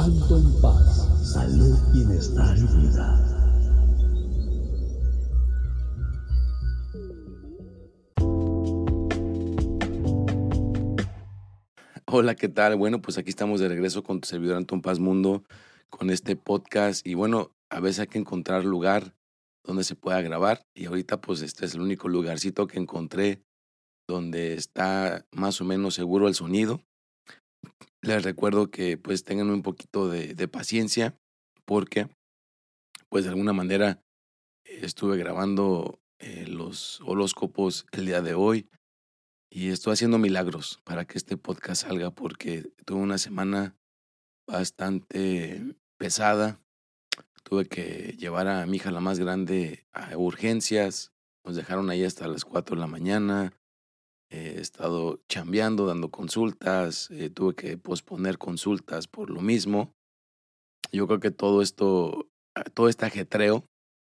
Anton Paz, salud, bienestar y vida. Hola, ¿qué tal? Bueno, pues aquí estamos de regreso con tu servidor Anton Paz Mundo con este podcast y bueno, a veces hay que encontrar lugar donde se pueda grabar y ahorita pues este es el único lugarcito que encontré donde está más o menos seguro el sonido. Les recuerdo que pues tengan un poquito de, de paciencia porque pues de alguna manera estuve grabando eh, los horóscopos el día de hoy y estoy haciendo milagros para que este podcast salga porque tuve una semana bastante pesada. Tuve que llevar a mi hija la más grande a urgencias. Nos dejaron ahí hasta las 4 de la mañana. He estado chambeando, dando consultas. eh, tuve que posponer consultas por lo mismo. Yo creo que todo esto, todo este ajetreo,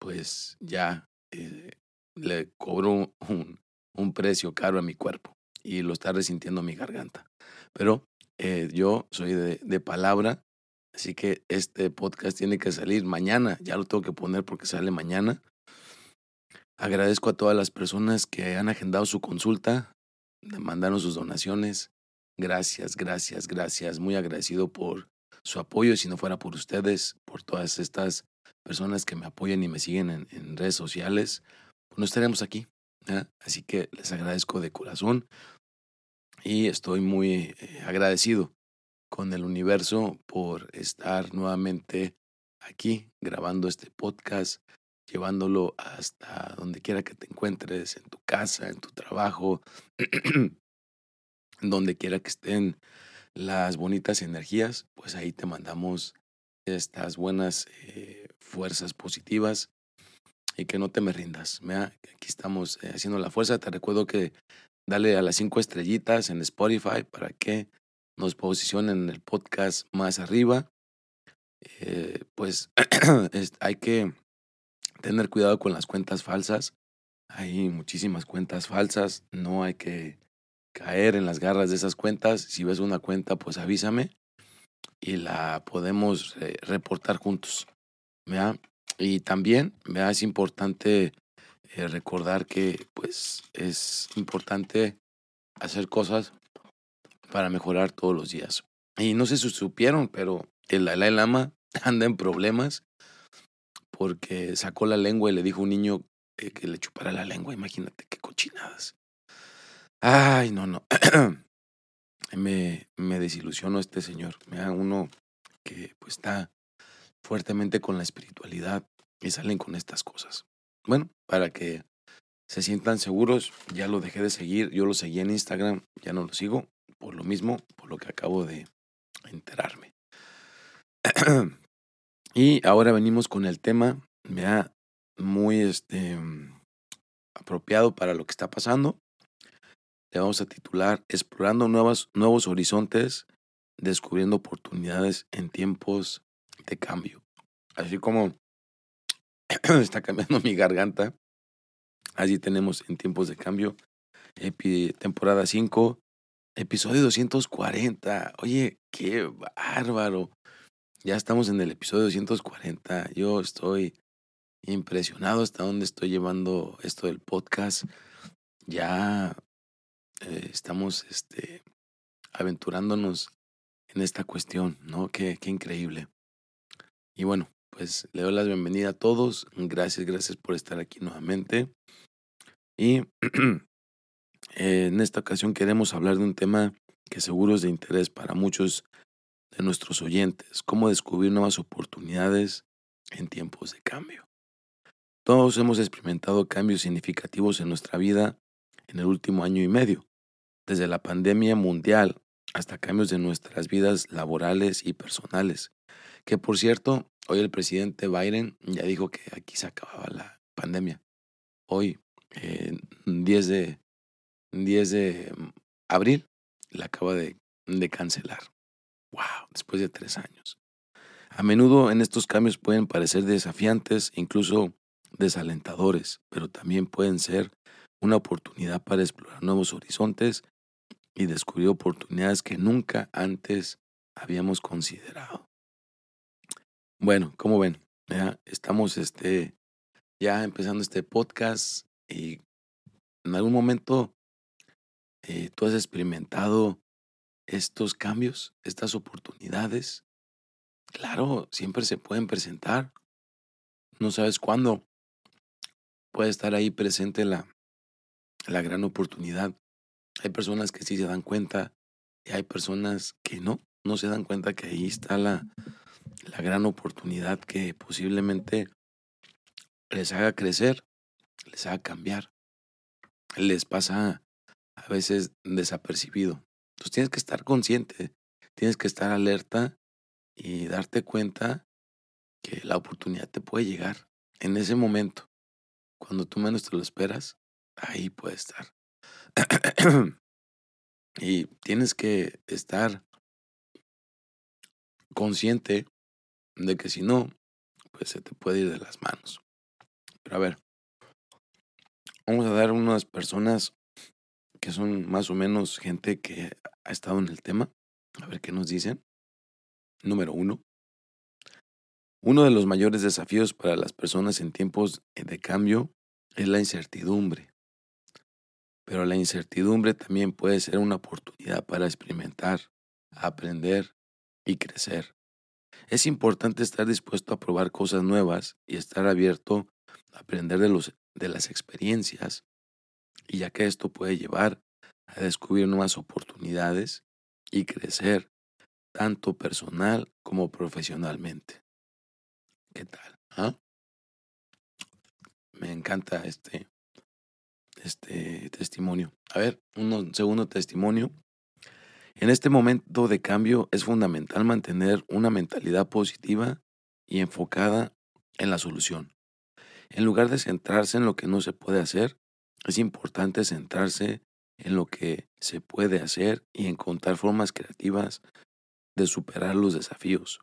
pues ya eh, le cobró un, precio caro a mi cuerpo y lo está resintiendo mi garganta. Pero eh, yo soy de, palabra, así que este podcast tiene que salir mañana. Ya lo tengo que poner porque sale mañana. Agradezco a todas las personas que han agendado su consulta, mandaron sus donaciones. Gracias, gracias, gracias. Muy agradecido por su apoyo. Si no fuera por ustedes, por todas estas personas que me apoyan y me siguen en, redes sociales, pues no estaremos aquí. Así que les agradezco de corazón y estoy muy eh, agradecido con el universo por estar nuevamente aquí grabando este podcast, llevándolo hasta donde quiera que te encuentres, en tu casa, en tu trabajo, donde quiera que estén las bonitas energías, pues ahí te mandamos estas buenas eh, fuerzas positivas y que no te me rindas. ¿vea? Aquí estamos eh, haciendo la fuerza. Te recuerdo que dale a las cinco estrellitas en Spotify para que nos posicionen el podcast más arriba. Eh, pues hay que tener cuidado con las cuentas falsas. Hay muchísimas cuentas falsas. No hay que caer en las garras de esas cuentas. Si ves una cuenta, pues avísame y la podemos eh, reportar juntos. Y también es importante eh, recordar que pues es importante hacer cosas para mejorar todos los días. Y no sé si supieron, pero el Dalai Lama anda en problemas porque sacó la lengua y le dijo a un niño que le chupara la lengua. Imagínate qué cochinadas. Ay, no, no. me, desilusionó este señor. Me uno que pues está fuertemente con la espiritualidad y salen con estas cosas. Bueno, para que se sientan seguros, ya lo dejé de seguir, yo lo seguí en Instagram, ya no lo sigo, por lo mismo, por lo que acabo de enterarme. y ahora venimos con el tema, da muy este, apropiado para lo que está pasando. Le vamos a titular Explorando nuevas, nuevos horizontes, descubriendo oportunidades en tiempos de cambio. Así como está cambiando mi garganta. Así tenemos en tiempos de cambio. Epi, temporada 5, episodio 240. Oye, qué bárbaro. Ya estamos en el episodio 240. Yo estoy impresionado hasta dónde estoy llevando esto del podcast. Ya eh, estamos este, aventurándonos en esta cuestión, ¿no? Qué, qué increíble. Y bueno, pues le doy la bienvenida a todos. Gracias, gracias por estar aquí nuevamente. Y en esta ocasión queremos hablar de un tema que seguro es de interés para muchos de nuestros oyentes, cómo descubrir nuevas oportunidades en tiempos de cambio. Todos hemos experimentado cambios significativos en nuestra vida en el último año y medio, desde la pandemia mundial hasta cambios de nuestras vidas laborales y personales. Que por cierto, hoy el presidente Biden ya dijo que aquí se acababa la pandemia. Hoy, 10 de 10 de abril, la acaba de, de cancelar. ¡Wow! Después de tres años. A menudo en estos cambios pueden parecer desafiantes, incluso desalentadores, pero también pueden ser una oportunidad para explorar nuevos horizontes y descubrir oportunidades que nunca antes habíamos considerado. Bueno, como ven, ya estamos este, ya empezando este podcast y en algún momento eh, tú has experimentado estos cambios, estas oportunidades. Claro, siempre se pueden presentar. No sabes cuándo puede estar ahí presente la, la gran oportunidad. Hay personas que sí se dan cuenta y hay personas que no, no se dan cuenta que ahí está la, la gran oportunidad que posiblemente les haga crecer, les haga cambiar. Les pasa a veces desapercibido. Entonces tienes que estar consciente, tienes que estar alerta y darte cuenta que la oportunidad te puede llegar en ese momento. Cuando tú menos te lo esperas, ahí puede estar. y tienes que estar consciente de que si no, pues se te puede ir de las manos. Pero a ver, vamos a dar unas personas que son más o menos gente que ha estado en el tema. A ver qué nos dicen. Número uno. Uno de los mayores desafíos para las personas en tiempos de cambio es la incertidumbre. Pero la incertidumbre también puede ser una oportunidad para experimentar, aprender y crecer. Es importante estar dispuesto a probar cosas nuevas y estar abierto a aprender de, los, de las experiencias y ya que esto puede llevar a descubrir nuevas oportunidades y crecer tanto personal como profesionalmente. ¿Qué tal? Ah? Me encanta este, este testimonio. A ver, un segundo testimonio. En este momento de cambio es fundamental mantener una mentalidad positiva y enfocada en la solución. En lugar de centrarse en lo que no se puede hacer, es importante centrarse en lo que se puede hacer y encontrar formas creativas de superar los desafíos.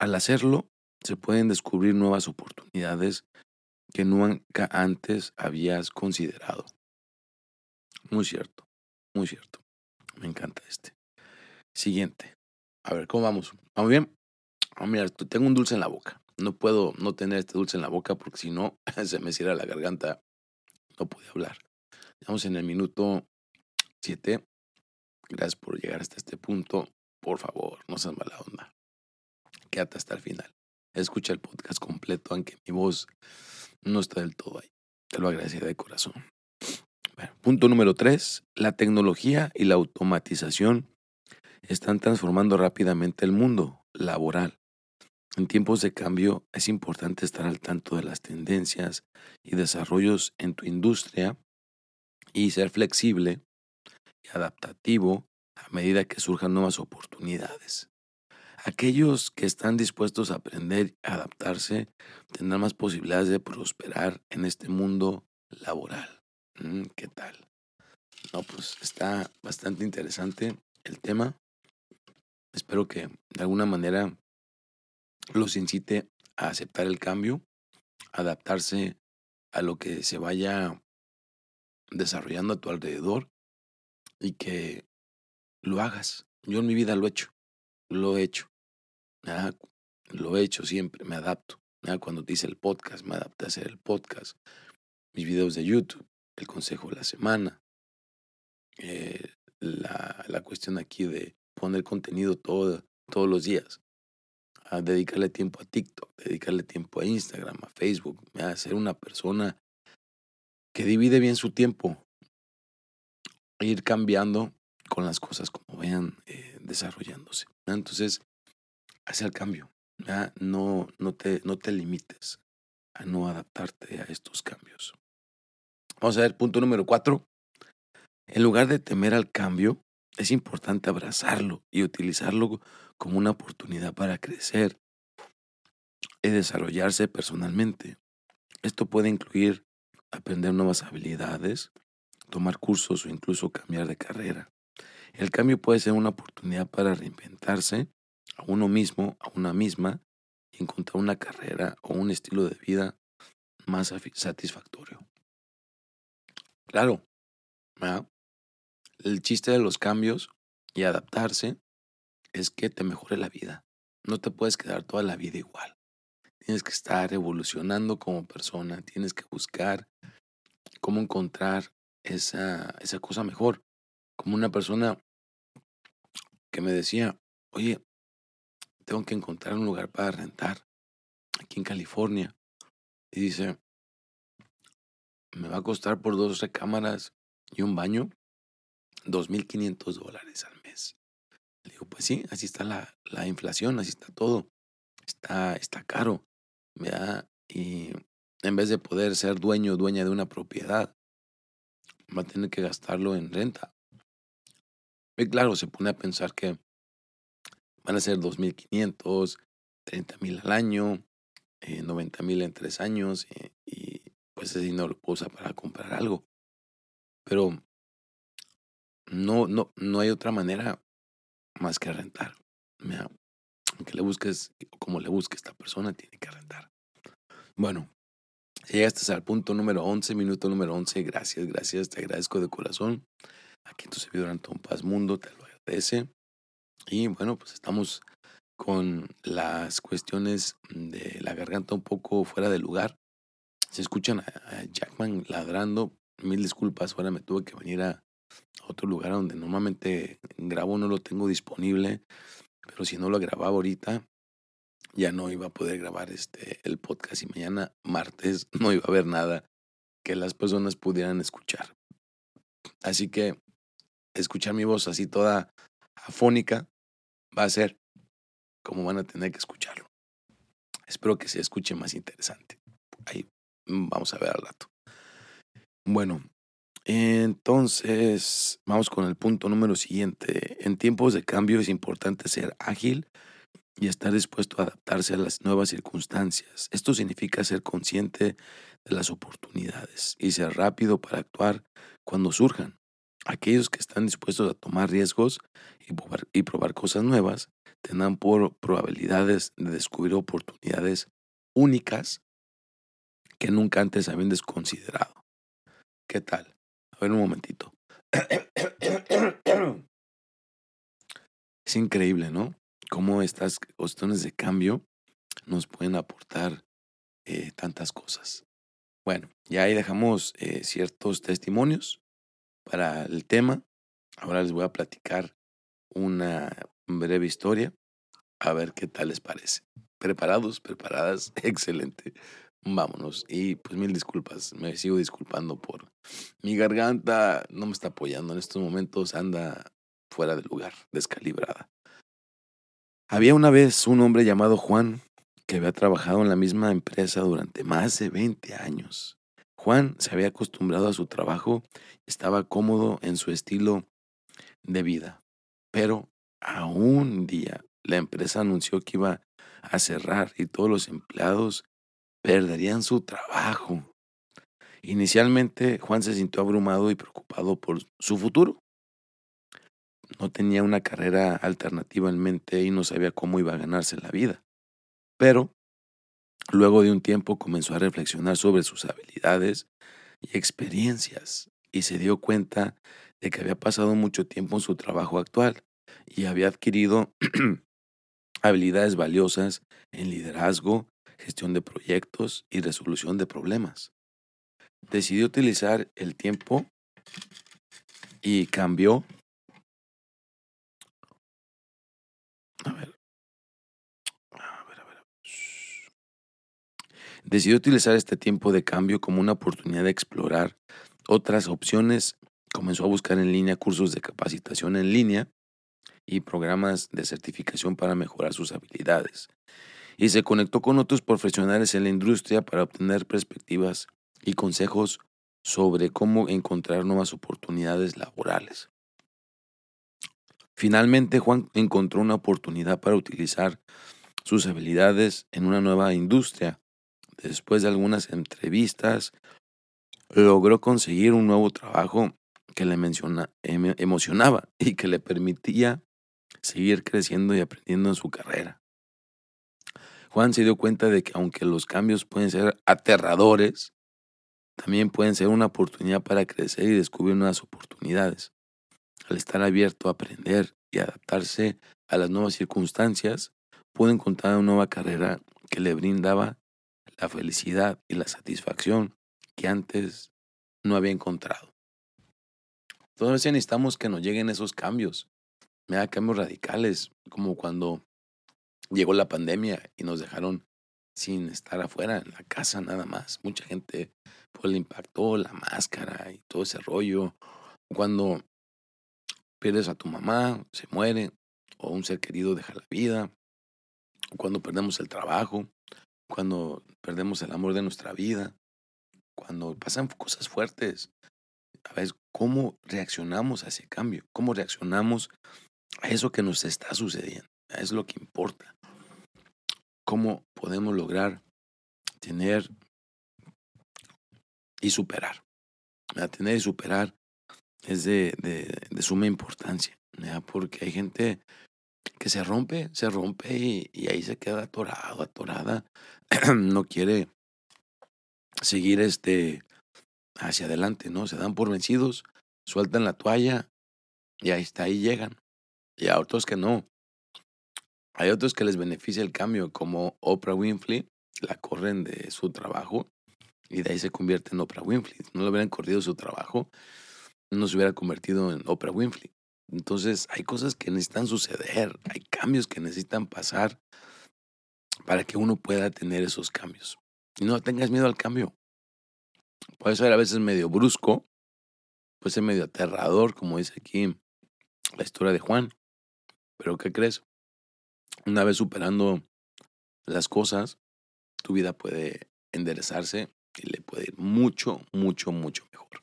Al hacerlo, se pueden descubrir nuevas oportunidades que nunca antes habías considerado. Muy cierto, muy cierto. Me encanta este. Siguiente. A ver, ¿cómo vamos? ¿Vamos bien? Ah, mira, tengo un dulce en la boca. No puedo no tener este dulce en la boca porque si no se me cierra la garganta no pude hablar. Estamos en el minuto 7. Gracias por llegar hasta este punto. Por favor, no seas mala onda. Quédate hasta el final. Escucha el podcast completo, aunque mi voz no está del todo ahí. Te lo agradecería de corazón. punto número 3. La tecnología y la automatización están transformando rápidamente el mundo laboral. En tiempos de cambio es importante estar al tanto de las tendencias y desarrollos en tu industria y ser flexible y adaptativo a medida que surjan nuevas oportunidades. Aquellos que están dispuestos a aprender y adaptarse tendrán más posibilidades de prosperar en este mundo laboral. Mm, ¿Qué tal? No, pues está bastante interesante el tema. Espero que de alguna manera los incite a aceptar el cambio, adaptarse a lo que se vaya desarrollando a tu alrededor y que lo hagas. Yo en mi vida lo he hecho, lo he hecho. lo he hecho siempre, me adapto. Cuando te hice el podcast, me adapté a hacer el podcast. Mis videos de YouTube, el consejo de la semana. Eh, la, la, cuestión aquí de poner contenido todo, todos los días a dedicarle tiempo a TikTok, dedicarle tiempo a Instagram, a Facebook, a ser una persona que divide bien su tiempo. ir cambiando con las cosas como vayan eh, desarrollándose. Entonces, hace el cambio. No, no, te, no te limites a no adaptarte a estos cambios. Vamos a ver, punto número cuatro. En lugar de temer al cambio, es importante abrazarlo y utilizarlo como una oportunidad para crecer y desarrollarse personalmente. Esto puede incluir aprender nuevas habilidades, tomar cursos o incluso cambiar de carrera. El cambio puede ser una oportunidad para reinventarse a uno mismo, a una misma, y encontrar una carrera o un estilo de vida más satisfactorio. Claro, el chiste de los cambios y adaptarse es que te mejore la vida. No te puedes quedar toda la vida igual. Tienes que estar evolucionando como persona, tienes que buscar cómo encontrar esa, esa cosa mejor. Como una persona que me decía, oye, tengo que encontrar un lugar para rentar aquí en California. Y dice, me va a costar por dos recámaras y un baño 2.500 dólares al mes. Le digo, pues sí, así está la, la inflación, así está todo. Está, está caro. Y en vez de poder ser dueño o dueña de una propiedad, va a tener que gastarlo en renta. Y claro, se pone a pensar que van a ser 2.500, 30.000 al año, eh, 90.000 en tres años eh, y pues ese dinero lo usa para comprar algo. Pero no, no, no hay otra manera más que rentar. Aunque le busques, como le busque esta persona, tiene que rentar. Bueno, si llegaste al punto número 11, minuto número 11, gracias, gracias, te agradezco de corazón. Aquí tu servidor Antón Paz Mundo te lo agradece. Y bueno, pues estamos con las cuestiones de la garganta un poco fuera de lugar. Se escuchan a Jackman ladrando. Mil disculpas, ahora me tuve que venir a otro lugar donde normalmente grabo, no lo tengo disponible. Pero si no lo grababa ahorita, ya no iba a poder grabar este el podcast y mañana martes no iba a haber nada que las personas pudieran escuchar. Así que escuchar mi voz así toda afónica va a ser como van a tener que escucharlo. Espero que se escuche más interesante. Ahí mm, vamos a ver al rato. Bueno, entonces vamos con el punto número siguiente. En tiempos de cambio es importante ser ágil y estar dispuesto a adaptarse a las nuevas circunstancias. Esto significa ser consciente de las oportunidades y ser rápido para actuar cuando surjan. Aquellos que están dispuestos a tomar riesgos y probar, cosas nuevas tendrán por probabilidades de descubrir oportunidades únicas que nunca antes habían desconsiderado. ¿Qué tal? Ver un momentito. Es increíble, ¿no? cómo estas cuestiones de cambio nos pueden aportar eh, tantas cosas. Bueno, ya ahí dejamos eh, ciertos testimonios para el tema. Ahora les voy a platicar una breve historia, a ver qué tal les parece. ¿Preparados? ¿Preparadas? Excelente. Vámonos. Y pues mil disculpas, me sigo disculpando por mi garganta, no me está apoyando en estos momentos, anda fuera de lugar, descalibrada. Había una vez un hombre llamado Juan que había trabajado en la misma empresa durante más de 20 años. Juan se había acostumbrado a su trabajo, estaba cómodo en su estilo de vida. Pero a un día la empresa anunció que iba a cerrar y todos los empleados perderían su trabajo. Inicialmente Juan se sintió abrumado y preocupado por su futuro no tenía una carrera alternativa en mente y no sabía cómo iba a ganarse la vida. Pero luego de un tiempo comenzó a reflexionar sobre sus habilidades y experiencias y se dio cuenta de que había pasado mucho tiempo en su trabajo actual y había adquirido habilidades valiosas en liderazgo, gestión de proyectos y resolución de problemas. Decidió utilizar el tiempo y cambió A ver. A ver, a ver. Decidió utilizar este tiempo de cambio como una oportunidad de explorar otras opciones comenzó a buscar en línea cursos de capacitación en línea y programas de certificación para mejorar sus habilidades. Y se conectó con otros profesionales en la industria para obtener perspectivas y consejos sobre cómo encontrar nuevas oportunidades laborales. Finalmente, Juan encontró una oportunidad para utilizar sus habilidades en una nueva industria. Después de algunas entrevistas, logró conseguir un nuevo trabajo que le emocionaba y que le permitía seguir creciendo y aprendiendo en su carrera. Juan se dio cuenta de que aunque los cambios pueden ser aterradores, también pueden ser una oportunidad para crecer y descubrir nuevas oportunidades. Al estar abierto a aprender y adaptarse a las nuevas circunstancias, pudo encontrar una nueva carrera que le brindaba la felicidad y la satisfacción que antes no había encontrado. Entonces necesitamos que nos lleguen esos cambios, da cambios radicales, como cuando llegó la pandemia y nos dejaron sin estar afuera, en la casa nada más. Mucha gente pues, le impactó la máscara y todo ese rollo. Cuando pierdes a tu mamá, se muere, o un ser querido deja la vida, cuando perdemos el trabajo, cuando perdemos el amor de nuestra vida, cuando pasan cosas fuertes, a ver cómo reaccionamos a ese cambio, cómo reaccionamos a eso que nos está sucediendo. Es lo que importa. Cómo podemos lograr tener y superar. Tener y superar es de, de, suma importancia, porque hay gente que se rompe, se rompe y, y ahí se queda atorado, atorada, no quiere seguir este hacia adelante, ¿no? Se dan por vencidos, sueltan la toalla y ahí está, ahí llegan. Y a otros que no. Hay otros que les beneficia el cambio, como Oprah Winfrey, la corren de su trabajo y de ahí se convierte en Oprah Winfrey. no le hubieran corrido su trabajo, no se hubiera convertido en Oprah Winfrey. Entonces hay cosas que necesitan suceder, hay cambios que necesitan pasar para que uno pueda tener esos cambios. Y no tengas miedo al cambio. Puede ser a veces medio brusco, puede ser medio aterrador, como dice aquí la historia de Juan. Pero ¿qué crees? Una vez superando las cosas, tu vida puede enderezarse y le puede ir mucho, mucho, mucho mejor.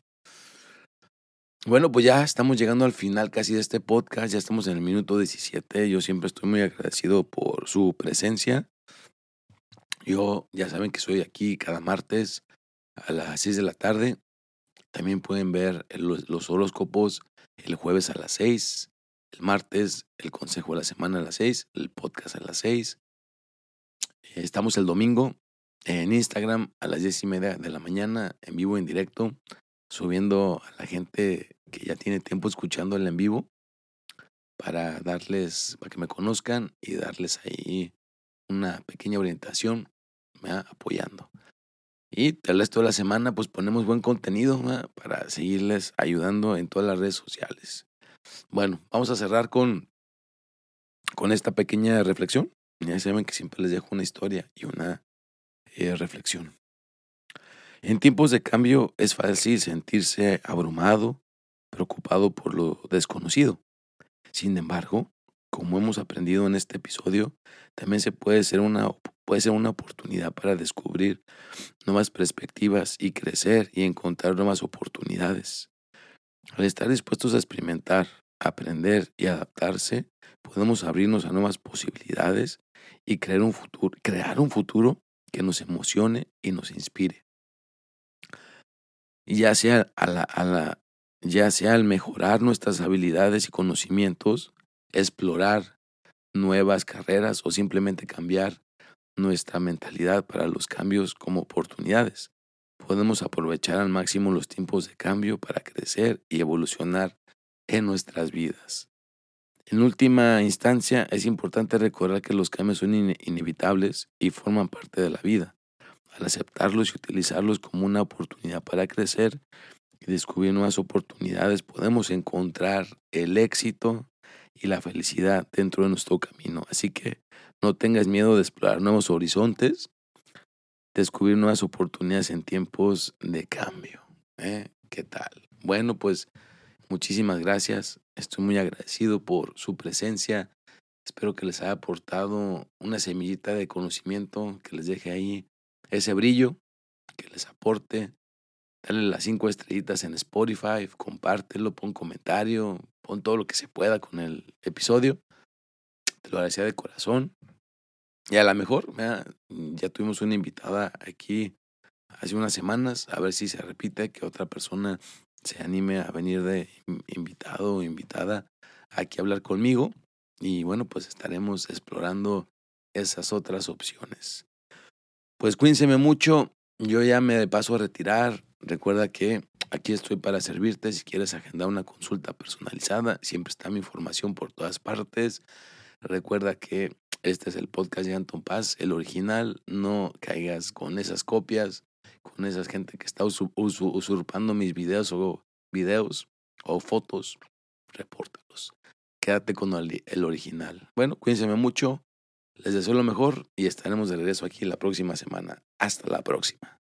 Bueno, pues ya estamos llegando al final casi de este podcast, ya estamos en el minuto 17. Yo siempre estoy muy agradecido por su presencia. Yo ya saben que soy aquí cada martes a las 6 de la tarde. También pueden ver los, horóscopos el jueves a las 6, el martes el consejo de la semana a las 6, el podcast a las 6. Estamos el domingo en Instagram a las 10 y media de la mañana, en vivo, en directo, subiendo a la gente que ya tiene tiempo escuchando el en vivo para darles, para que me conozcan y darles ahí una pequeña orientación, apoyando. Y el resto de la semana pues ponemos buen contenido para seguirles ayudando en todas las redes sociales. Bueno, vamos a cerrar con, con esta pequeña reflexión. Ya saben que siempre les dejo una historia y una eh, reflexión. En tiempos de cambio es fácil sentirse abrumado, preocupado por lo desconocido. Sin embargo, como hemos aprendido en este episodio, también se puede ser una, puede ser una oportunidad para descubrir nuevas perspectivas y crecer y encontrar nuevas oportunidades. Al estar dispuestos a experimentar, aprender y adaptarse, podemos abrirnos a nuevas posibilidades y crear un futuro, crear un futuro que nos emocione y nos inspire. Ya sea, a la, ya sea al mejorar nuestras habilidades y conocimientos, explorar nuevas carreras o simplemente cambiar nuestra mentalidad para los cambios como oportunidades. Podemos aprovechar al máximo los tiempos de cambio para crecer y evolucionar en nuestras vidas. En última instancia, es importante recordar que los cambios son inevitables y forman parte de la vida. Al aceptarlos y utilizarlos como una oportunidad para crecer y descubrir nuevas oportunidades, podemos encontrar el éxito y la felicidad dentro de nuestro camino. Así que no tengas miedo de explorar nuevos horizontes, descubrir nuevas oportunidades en tiempos de cambio. ¿eh? ¿Qué tal? Bueno, pues muchísimas gracias. Estoy muy agradecido por su presencia. Espero que les haya aportado una semillita de conocimiento, que les deje ahí ese brillo, que les aporte. Dale las cinco estrellitas en Spotify, compártelo, pon comentario, pon todo lo que se pueda con el episodio. Te lo agradecía de corazón. Y a lo mejor, ya tuvimos una invitada aquí hace unas semanas, a ver si se repite, que otra persona se anime a venir de invitado o invitada aquí a hablar conmigo. Y bueno, pues estaremos explorando esas otras opciones. Pues cuídense mucho. Yo ya me paso a retirar. Recuerda que aquí estoy para servirte. Si quieres agendar una consulta personalizada, siempre está mi información por todas partes. Recuerda que este es el podcast de Anton Paz, el original. No caigas con esas copias con esa gente que está usurpando mis videos o videos o fotos, repórtalos. Quédate con el, original. Bueno, cuídense mucho. Les deseo lo mejor y estaremos de regreso aquí la próxima semana. Hasta la próxima.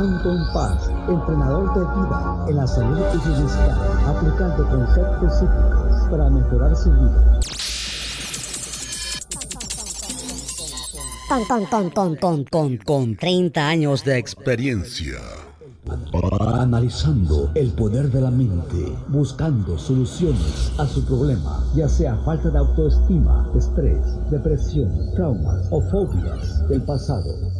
Anton Paz, entrenador de vida en la salud y aplicando conceptos psíquicos para mejorar su vida. Con, con, con, con, con, con 30 años de experiencia. Analizando el poder de la mente, buscando soluciones a su problema, ya sea falta de autoestima, estrés, depresión, traumas o fobias del pasado